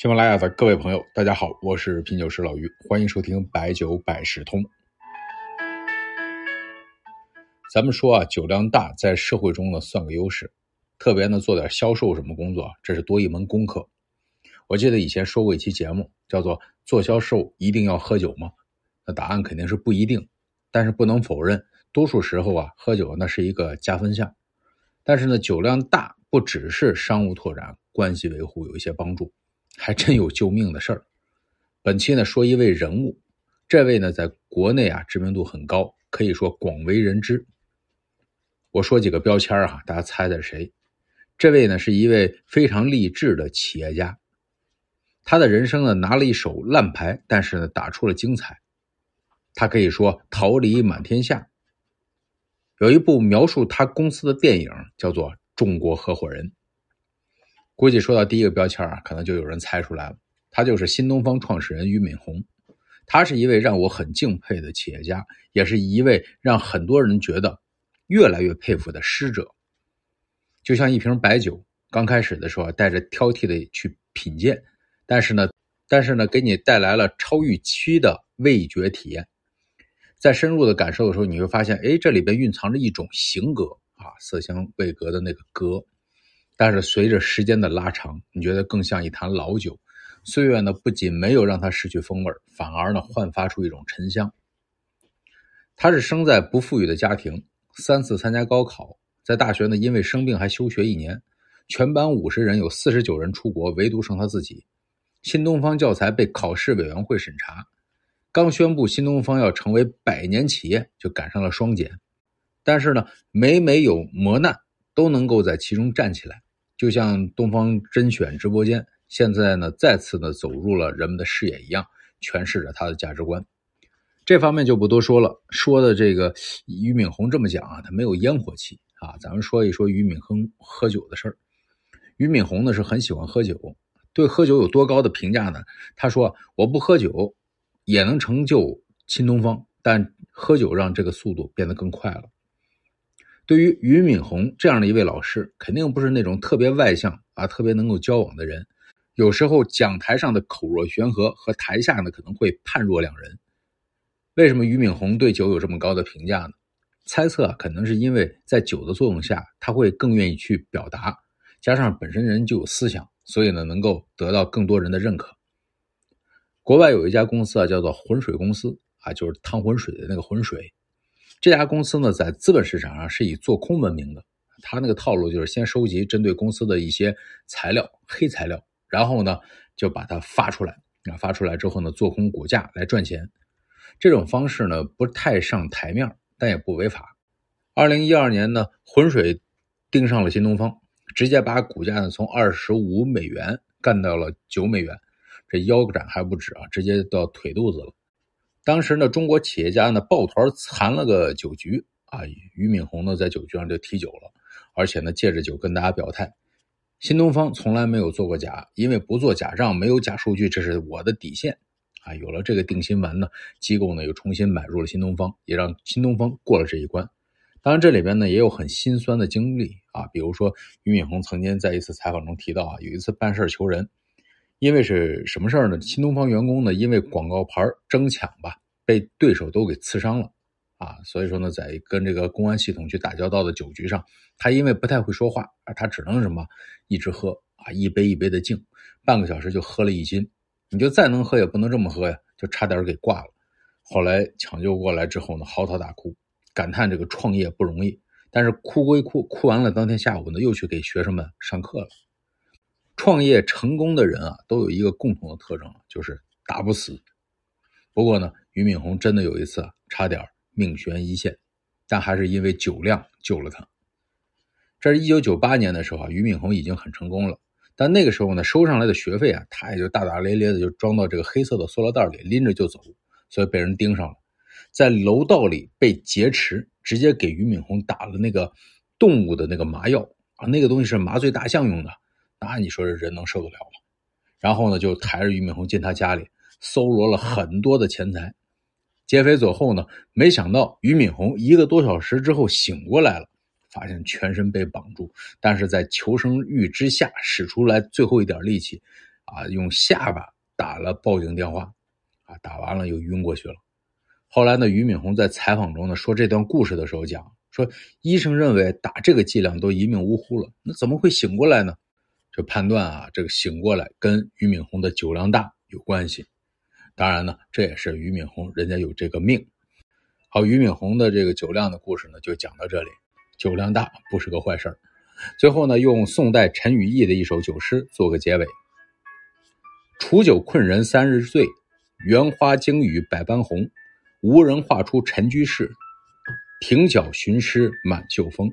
喜马拉雅的各位朋友，大家好，我是品酒师老于，欢迎收听白酒百事通。咱们说啊，酒量大在社会中呢算个优势，特别呢做点销售什么工作，这是多一门功课。我记得以前说过一期节目，叫做“做销售一定要喝酒吗？”那答案肯定是不一定，但是不能否认，多数时候啊，喝酒那是一个加分项。但是呢，酒量大不只是商务拓展、关系维护有一些帮助。还真有救命的事儿。本期呢说一位人物，这位呢在国内啊知名度很高，可以说广为人知。我说几个标签哈，大家猜猜谁？这位呢是一位非常励志的企业家，他的人生呢拿了一手烂牌，但是呢打出了精彩。他可以说桃李满天下。有一部描述他公司的电影叫做《中国合伙人》。估计说到第一个标签啊，可能就有人猜出来了，他就是新东方创始人俞敏洪。他是一位让我很敬佩的企业家，也是一位让很多人觉得越来越佩服的师者。就像一瓶白酒，刚开始的时候带着挑剔的去品鉴，但是呢，但是呢，给你带来了超预期的味觉体验。在深入的感受的时候，你会发现，哎，这里边蕴藏着一种型格啊，色香味格的那个格。但是随着时间的拉长，你觉得更像一坛老酒。岁月呢，不仅没有让它失去风味，反而呢，焕发出一种沉香。他是生在不富裕的家庭，三次参加高考，在大学呢，因为生病还休学一年。全班五十人有四十九人出国，唯独剩他自己。新东方教材被考试委员会审查，刚宣布新东方要成为百年企业，就赶上了双减。但是呢，每每有磨难，都能够在其中站起来。就像东方甄选直播间现在呢再次的走入了人们的视野一样，诠释着他的价值观。这方面就不多说了。说的这个俞敏洪这么讲啊，他没有烟火气啊。咱们说一说俞敏洪喝酒的事儿。俞敏洪呢是很喜欢喝酒，对喝酒有多高的评价呢？他说：“我不喝酒也能成就新东方，但喝酒让这个速度变得更快了。”对于俞敏洪这样的一位老师，肯定不是那种特别外向啊、特别能够交往的人。有时候讲台上的口若悬河，和台下呢可能会判若两人。为什么俞敏洪对酒有这么高的评价呢？猜测可能是因为在酒的作用下，他会更愿意去表达，加上本身人就有思想，所以呢能够得到更多人的认可。国外有一家公司啊，叫做浑水公司啊，就是汤浑水的那个浑水。这家公司呢，在资本市场上是以做空闻名的。他那个套路就是先收集针对公司的一些材料、黑材料，然后呢就把它发出来。啊，发出来之后呢，做空股价来赚钱。这种方式呢不太上台面，但也不违法。二零一二年呢，浑水盯上了新东方，直接把股价呢从二十五美元干到了九美元，这腰斩还不止啊，直接到腿肚子了。当时呢，中国企业家呢抱团残了个酒局啊，俞敏洪呢在酒局上就提酒了，而且呢借着酒跟大家表态，新东方从来没有做过假，因为不做假账，没有假数据，这是我的底线啊。有了这个定心丸呢，机构呢又重新买入了新东方，也让新东方过了这一关。当然这里边呢也有很心酸的经历啊，比如说俞敏洪曾经在一次采访中提到啊，有一次办事求人。因为是什么事儿呢？新东方员工呢，因为广告牌争抢吧，被对手都给刺伤了，啊，所以说呢，在跟这个公安系统去打交道的酒局上，他因为不太会说话，啊，他只能什么一直喝啊，一杯一杯的敬，半个小时就喝了一斤，你就再能喝也不能这么喝呀，就差点给挂了。后来抢救过来之后呢，嚎啕大哭，感叹这个创业不容易，但是哭归哭，哭完了当天下午呢，又去给学生们上课了。创业成功的人啊，都有一个共同的特征，就是打不死。不过呢，俞敏洪真的有一次差点命悬一线，但还是因为酒量救了他。这是一九九八年的时候啊，俞敏洪已经很成功了，但那个时候呢，收上来的学费啊，他也就大大咧咧的就装到这个黑色的塑料袋里，拎着就走，所以被人盯上了，在楼道里被劫持，直接给俞敏洪打了那个动物的那个麻药啊，那个东西是麻醉大象用的。那你说这人能受得了吗？然后呢，就抬着俞敏洪进他家里，搜罗了很多的钱财。劫匪走后呢，没想到俞敏洪一个多小时之后醒过来了，发现全身被绑住，但是在求生欲之下使出来最后一点力气，啊，用下巴打了报警电话，啊，打完了又晕过去了。后来呢，俞敏洪在采访中呢说这段故事的时候讲说，医生认为打这个剂量都一命呜呼了，那怎么会醒过来呢？这判断啊，这个醒过来跟俞敏洪的酒量大有关系。当然呢，这也是俞敏洪人家有这个命。好，俞敏洪的这个酒量的故事呢，就讲到这里。酒量大不是个坏事最后呢，用宋代陈与义的一首酒诗做个结尾：楚酒困人三日醉，园花惊雨百般红。无人画出陈居士，停脚寻诗满袖风。